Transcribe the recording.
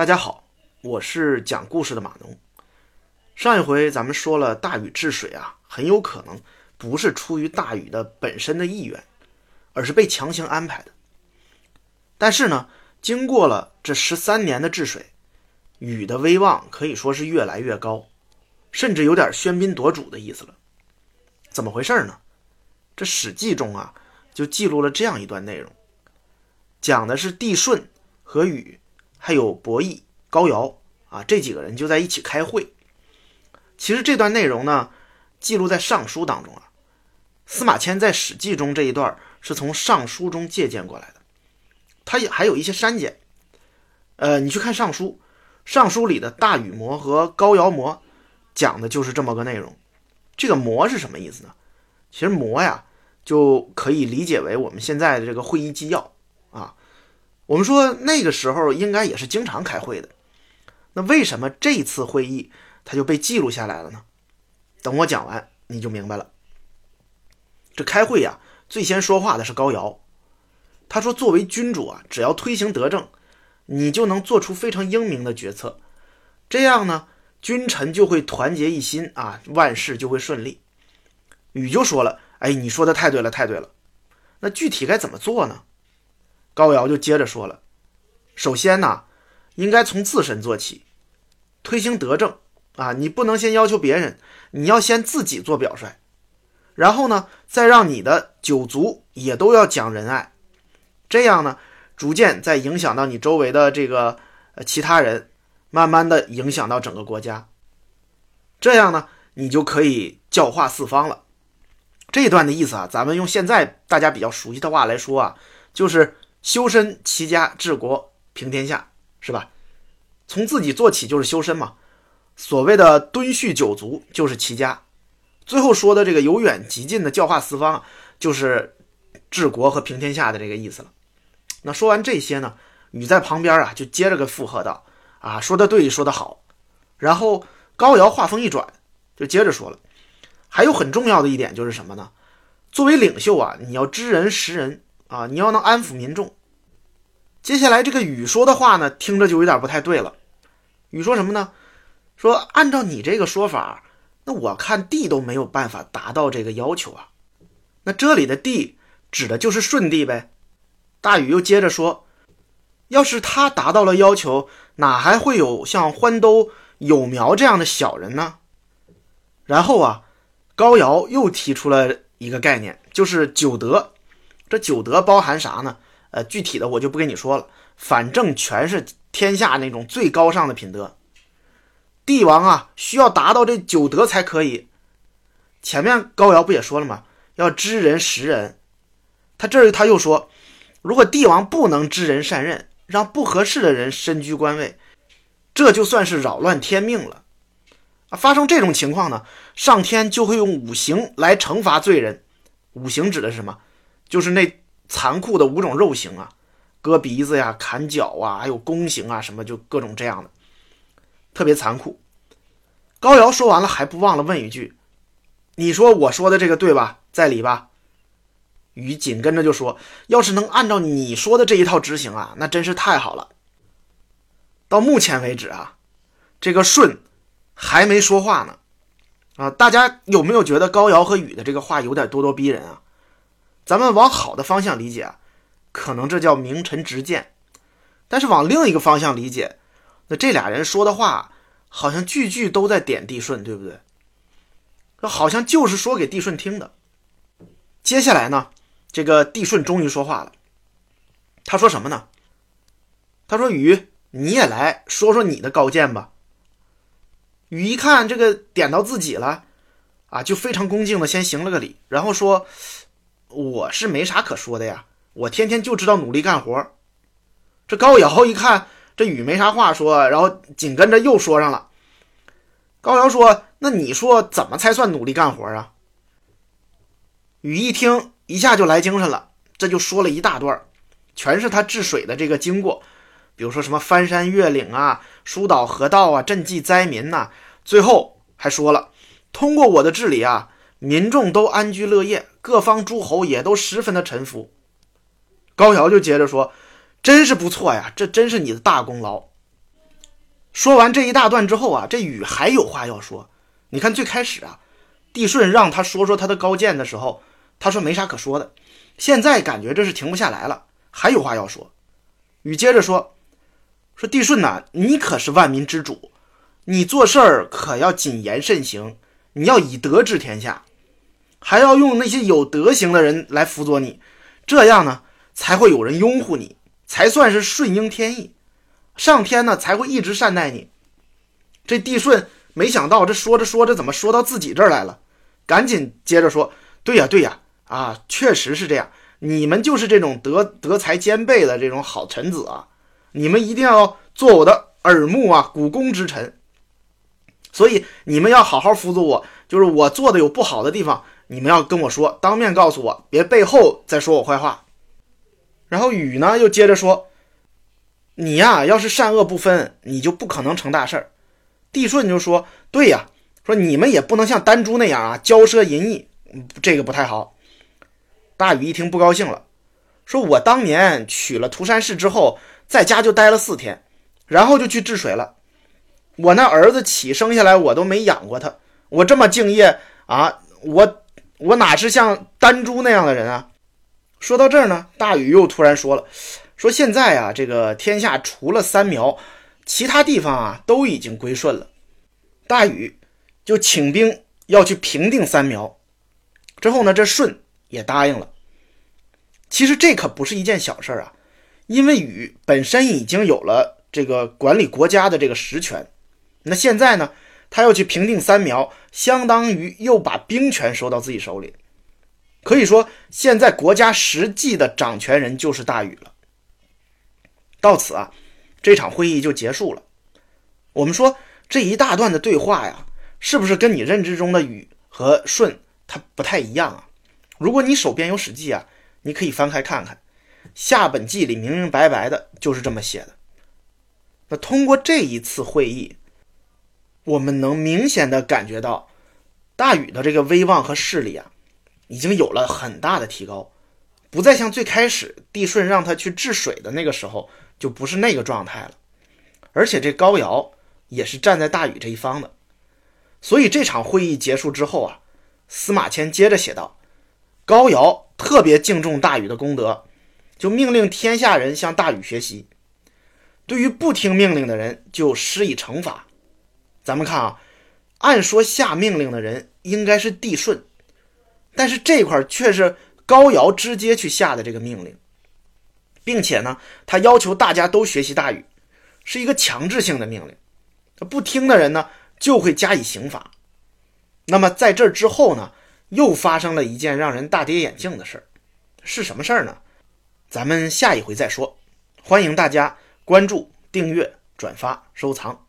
大家好，我是讲故事的马农。上一回咱们说了，大禹治水啊，很有可能不是出于大禹的本身的意愿，而是被强行安排的。但是呢，经过了这十三年的治水，禹的威望可以说是越来越高，甚至有点喧宾夺主的意思了。怎么回事呢？这《史记》中啊，就记录了这样一段内容，讲的是帝舜和禹，还有伯益、高尧啊这几个人就在一起开会。其实这段内容呢，记录在《尚书》当中啊。司马迁在《史记》中这一段是从《尚书》中借鉴过来的，他也还有一些删减。呃，你去看《尚书》，《尚书》里的大禹谟和高尧谟讲的就是这么个内容。这个“谟”是什么意思呢？其实“谟”呀，就可以理解为我们现在的这个会议纪要啊。我们说那个时候应该也是经常开会的，那为什么这次会议？他就被记录下来了呢。等我讲完，你就明白了。这开会呀，最先说话的是高尧。他说：“作为君主啊，只要推行德政，你就能做出非常英明的决策。这样呢，君臣就会团结一心啊，万事就会顺利。”禹就说了：“哎，你说的太对了，太对了。那具体该怎么做呢？”高尧就接着说了：“首先呢，应该从自身做起，推行德政。”啊，你不能先要求别人，你要先自己做表率，然后呢，再让你的九族也都要讲仁爱，这样呢，逐渐再影响到你周围的这个呃其他人，慢慢的影响到整个国家，这样呢，你就可以教化四方了。这一段的意思啊，咱们用现在大家比较熟悉的话来说啊，就是修身齐家治国平天下，是吧？从自己做起就是修身嘛。所谓的敦叙九族就是齐家，最后说的这个由远及近的教化四方，就是治国和平天下的这个意思了。那说完这些呢，禹在旁边啊就接着个附和道：“啊，说的对，说的好。”然后高尧话锋一转，就接着说了：“还有很重要的一点就是什么呢？作为领袖啊，你要知人识人啊，你要能安抚民众。”接下来这个禹说的话呢，听着就有点不太对了。禹说什么呢？说按照你这个说法，那我看帝都没有办法达到这个要求啊。那这里的帝指的就是舜帝呗。大禹又接着说，要是他达到了要求，哪还会有像欢兜、有苗这样的小人呢？然后啊，高尧又提出了一个概念，就是九德。这九德包含啥呢？呃，具体的我就不跟你说了，反正全是天下那种最高尚的品德。帝王啊，需要达到这九德才可以。前面高尧不也说了吗？要知人识人。他这儿他又说，如果帝王不能知人善任，让不合适的人身居官位，这就算是扰乱天命了。啊，发生这种情况呢，上天就会用五行来惩罚罪人。五行指的是什么？就是那残酷的五种肉刑啊，割鼻子呀、砍脚啊，还有宫刑啊，什么就各种这样的。特别残酷。高尧说完了，还不忘了问一句：“你说我说的这个对吧？在理吧？”禹紧跟着就说：“要是能按照你说的这一套执行啊，那真是太好了。”到目前为止啊，这个舜还没说话呢。啊，大家有没有觉得高尧和禹的这个话有点咄咄逼人啊？咱们往好的方向理解啊，可能这叫明臣直谏；但是往另一个方向理解，那这俩人说的话，好像句句都在点帝舜，对不对？好像就是说给帝舜听的。接下来呢，这个帝舜终于说话了。他说什么呢？他说：“禹，你也来说说你的高见吧。”禹一看这个点到自己了，啊，就非常恭敬的先行了个礼，然后说：“我是没啥可说的呀，我天天就知道努力干活。”这高瑶一看。这雨没啥话说，然后紧跟着又说上了。高瑶说：“那你说怎么才算努力干活啊？”雨一听，一下就来精神了，这就说了一大段，全是他治水的这个经过，比如说什么翻山越岭啊、疏导河道啊、赈济灾民呐，最后还说了，通过我的治理啊，民众都安居乐业，各方诸侯也都十分的臣服。高尧就接着说。真是不错呀，这真是你的大功劳。说完这一大段之后啊，这禹还有话要说。你看最开始啊，帝舜让他说说他的高见的时候，他说没啥可说的。现在感觉这是停不下来了，还有话要说。禹接着说：“说帝舜呐，你可是万民之主，你做事儿可要谨言慎行，你要以德治天下，还要用那些有德行的人来辅佐你，这样呢，才会有人拥护你，才算是顺应天意。”上天呢才会一直善待你。这帝舜没想到，这说着说着怎么说到自己这儿来了？赶紧接着说：“对呀，对呀，啊，确实是这样。你们就是这种德德才兼备的这种好臣子啊！你们一定要做我的耳目啊，股肱之臣。所以你们要好好辅佐我，就是我做的有不好的地方，你们要跟我说，当面告诉我，别背后再说我坏话。”然后禹呢又接着说。你呀，要是善恶不分，你就不可能成大事儿。帝舜就说：“对呀，说你们也不能像丹朱那样啊，骄奢淫逸，这个不太好。”大禹一听不高兴了，说：“我当年娶了涂山氏之后，在家就待了四天，然后就去治水了。我那儿子起生下来，我都没养过他。我这么敬业啊，我我哪是像丹朱那样的人啊？”说到这儿呢，大禹又突然说了。说现在啊，这个天下除了三苗，其他地方啊都已经归顺了。大禹就请兵要去平定三苗，之后呢，这舜也答应了。其实这可不是一件小事儿啊，因为禹本身已经有了这个管理国家的这个实权，那现在呢，他要去平定三苗，相当于又把兵权收到自己手里。可以说，现在国家实际的掌权人就是大禹了。到此啊，这场会议就结束了。我们说这一大段的对话呀，是不是跟你认知中的禹和舜它不太一样啊？如果你手边有《史记》啊，你可以翻开看看，下本纪里明明白白的就是这么写的。那通过这一次会议，我们能明显的感觉到大禹的这个威望和势力啊，已经有了很大的提高，不再像最开始帝舜让他去治水的那个时候。就不是那个状态了，而且这高尧也是站在大禹这一方的，所以这场会议结束之后啊，司马迁接着写道：高尧特别敬重大禹的功德，就命令天下人向大禹学习，对于不听命令的人就施以惩罚。咱们看啊，按说下命令的人应该是帝舜，但是这块却是高尧直接去下的这个命令。并且呢，他要求大家都学习大禹，是一个强制性的命令。不听的人呢，就会加以刑罚。那么在这之后呢，又发生了一件让人大跌眼镜的事儿，是什么事儿呢？咱们下一回再说。欢迎大家关注、订阅、转发、收藏。